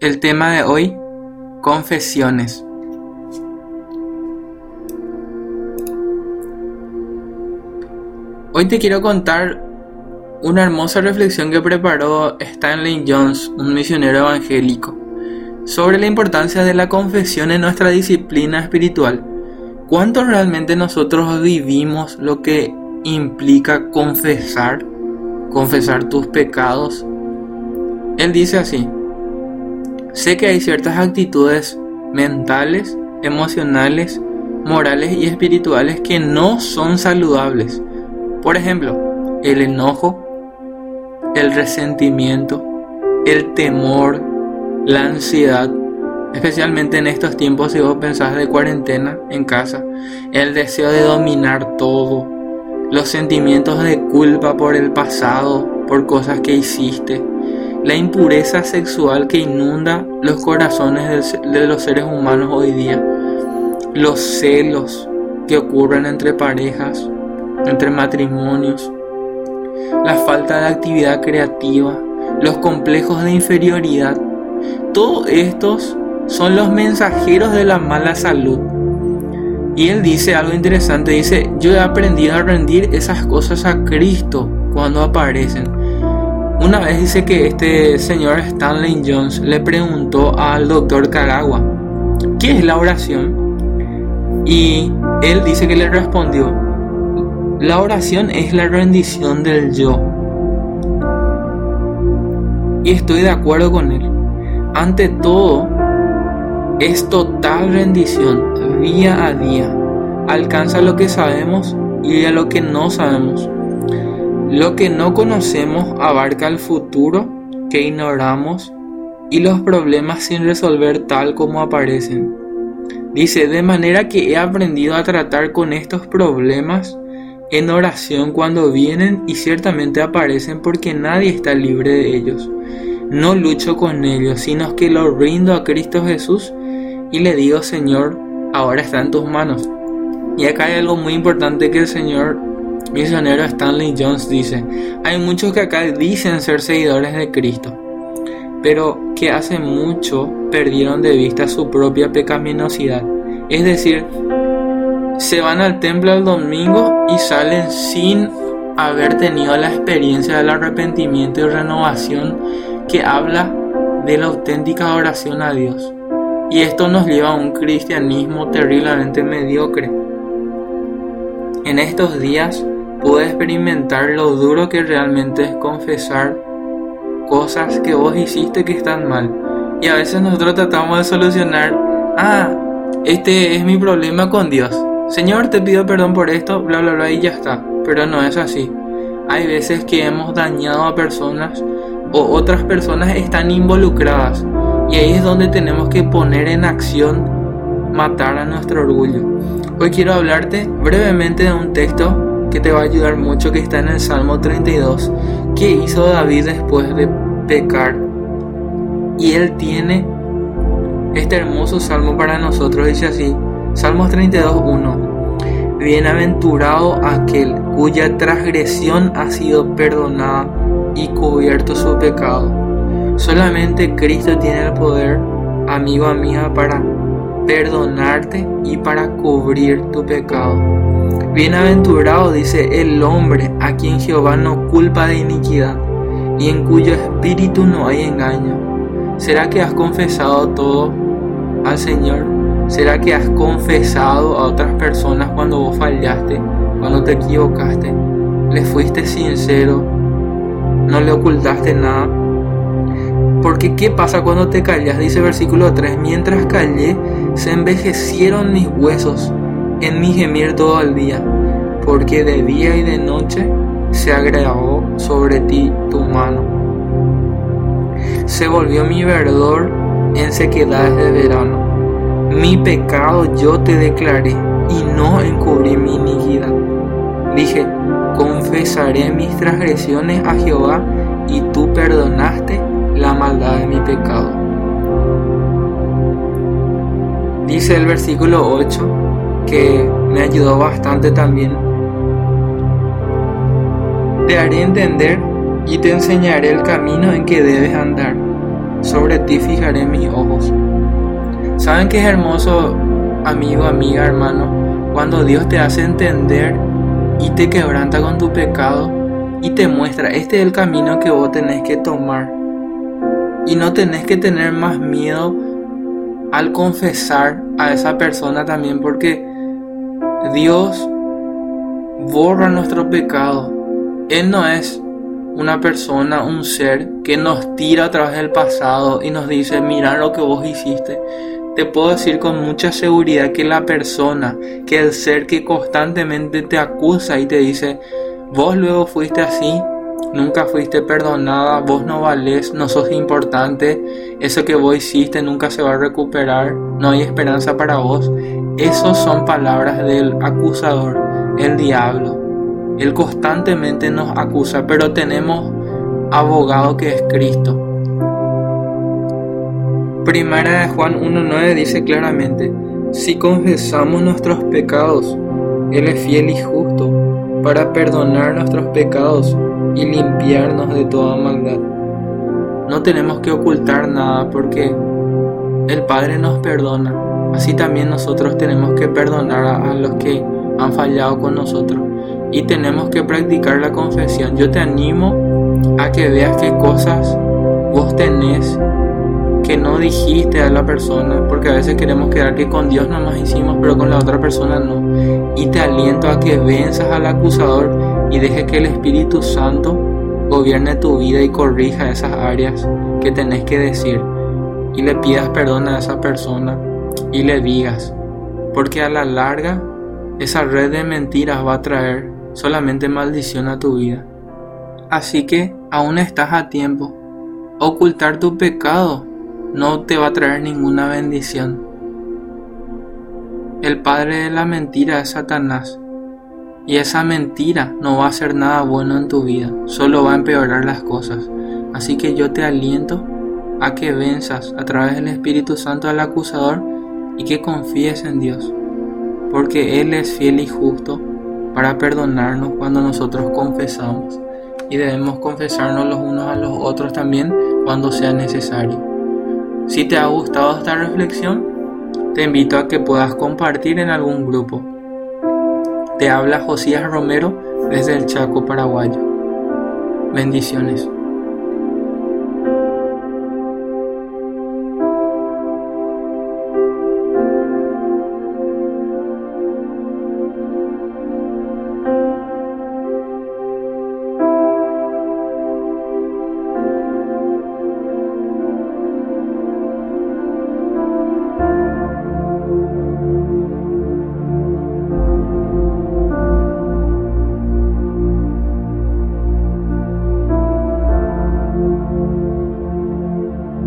El tema de hoy, confesiones. Hoy te quiero contar una hermosa reflexión que preparó Stanley Jones, un misionero evangélico, sobre la importancia de la confesión en nuestra disciplina espiritual. ¿Cuánto realmente nosotros vivimos lo que implica confesar? Confesar tus pecados. Él dice así, Sé que hay ciertas actitudes mentales, emocionales, morales y espirituales que no son saludables. Por ejemplo, el enojo, el resentimiento, el temor, la ansiedad, especialmente en estos tiempos si vos pensás de cuarentena en casa, el deseo de dominar todo, los sentimientos de culpa por el pasado, por cosas que hiciste, la impureza sexual que inunda los corazones de los seres humanos hoy día, los celos que ocurren entre parejas, entre matrimonios, la falta de actividad creativa, los complejos de inferioridad, todos estos son los mensajeros de la mala salud. Y él dice algo interesante, dice, yo he aprendido a rendir esas cosas a Cristo cuando aparecen una vez dice que este señor Stanley Jones le preguntó al doctor Kagawa, ¿qué es la oración? Y él dice que le respondió, la oración es la rendición del yo. Y estoy de acuerdo con él. Ante todo, es total rendición, día a día. Alcanza lo que sabemos y a lo que no sabemos. Lo que no conocemos abarca el futuro que ignoramos y los problemas sin resolver tal como aparecen. Dice, de manera que he aprendido a tratar con estos problemas en oración cuando vienen y ciertamente aparecen porque nadie está libre de ellos. No lucho con ellos, sino que los rindo a Cristo Jesús y le digo, Señor, ahora está en tus manos. Y acá hay algo muy importante que el Señor misionero Stanley Jones dice, hay muchos que acá dicen ser seguidores de Cristo, pero que hace mucho perdieron de vista su propia pecaminosidad. Es decir, se van al templo el domingo y salen sin haber tenido la experiencia del arrepentimiento y renovación que habla de la auténtica oración a Dios. Y esto nos lleva a un cristianismo terriblemente mediocre. En estos días pude experimentar lo duro que realmente es confesar cosas que vos hiciste que están mal. Y a veces nosotros tratamos de solucionar, ah, este es mi problema con Dios. Señor, te pido perdón por esto, bla, bla, bla, y ya está. Pero no es así. Hay veces que hemos dañado a personas o otras personas están involucradas. Y ahí es donde tenemos que poner en acción matar a nuestro orgullo. Hoy quiero hablarte brevemente de un texto que te va a ayudar mucho que está en el Salmo 32, que hizo David después de pecar. Y él tiene este hermoso salmo para nosotros, dice así, Salmos 32.1. Bienaventurado aquel cuya transgresión ha sido perdonada y cubierto su pecado. Solamente Cristo tiene el poder, amigo amiga, para perdonarte y para cubrir tu pecado. Bienaventurado dice el hombre a quien Jehová no culpa de iniquidad y en cuyo espíritu no hay engaño. ¿Será que has confesado todo al Señor? ¿Será que has confesado a otras personas cuando vos fallaste, cuando te equivocaste? ¿Le fuiste sincero? ¿No le ocultaste nada? Porque ¿qué pasa cuando te callas? Dice versículo 3, mientras callé, se envejecieron mis huesos en mi gemir todo el día, porque de día y de noche se agravó sobre ti tu mano. Se volvió mi verdor en sequedades de verano. Mi pecado yo te declaré y no encubrí mi iniquidad. Dije, confesaré mis transgresiones a Jehová y tú perdonaste la maldad de mi pecado. Dice el versículo 8, que me ayudó bastante también. Te haré entender y te enseñaré el camino en que debes andar. sobre ti fijaré mis ojos. ¿Saben qué es hermoso, amigo, amiga, hermano? Cuando Dios te hace entender y te quebranta con tu pecado y te muestra, este es el camino que vos tenés que tomar. Y no tenés que tener más miedo al confesar a esa persona también porque Dios borra nuestro pecado. Él no es una persona, un ser que nos tira a través del pasado y nos dice, mira lo que vos hiciste. Te puedo decir con mucha seguridad que la persona, que el ser que constantemente te acusa y te dice, vos luego fuiste así, nunca fuiste perdonada, vos no valés, no sos importante, eso que vos hiciste nunca se va a recuperar, no hay esperanza para vos. Esas son palabras del acusador, el diablo. Él constantemente nos acusa, pero tenemos abogado que es Cristo. Primera de Juan 1.9 dice claramente, si confesamos nuestros pecados, Él es fiel y justo para perdonar nuestros pecados y limpiarnos de toda maldad. No tenemos que ocultar nada porque el Padre nos perdona. Así también nosotros tenemos que perdonar a, los que han fallado con nosotros y tenemos que practicar la confesión. Yo te animo a que veas qué cosas vos tenés que no dijiste a la persona, porque a veces queremos quedar que con Dios nomás hicimos, pero con la otra persona no. Y te aliento a que venzas al acusador y deje que el Espíritu Santo gobierne tu vida y corrija esas áreas que tenés que decir. Y le pidas perdón a esa persona y le digas, porque a la larga esa red de mentiras va a traer solamente maldición a tu vida. Así que aún estás a tiempo. Ocultar tu pecado no te va a traer ninguna bendición. El padre de la mentira es Satanás. Y esa mentira no va a hacer nada bueno en tu vida, solo va a empeorar las cosas. Así que yo te aliento a que venzas a través del Espíritu Santo al acusador y que confíes en Dios, porque Él es fiel y justo para perdonarnos cuando nosotros confesamos y debemos confesarnos los unos a los otros también cuando sea necesario. Si te ha gustado esta reflexión, te invito a que puedas compartir en algún grupo. Te habla Josías Romero desde el Chaco paraguayo. Bendiciones.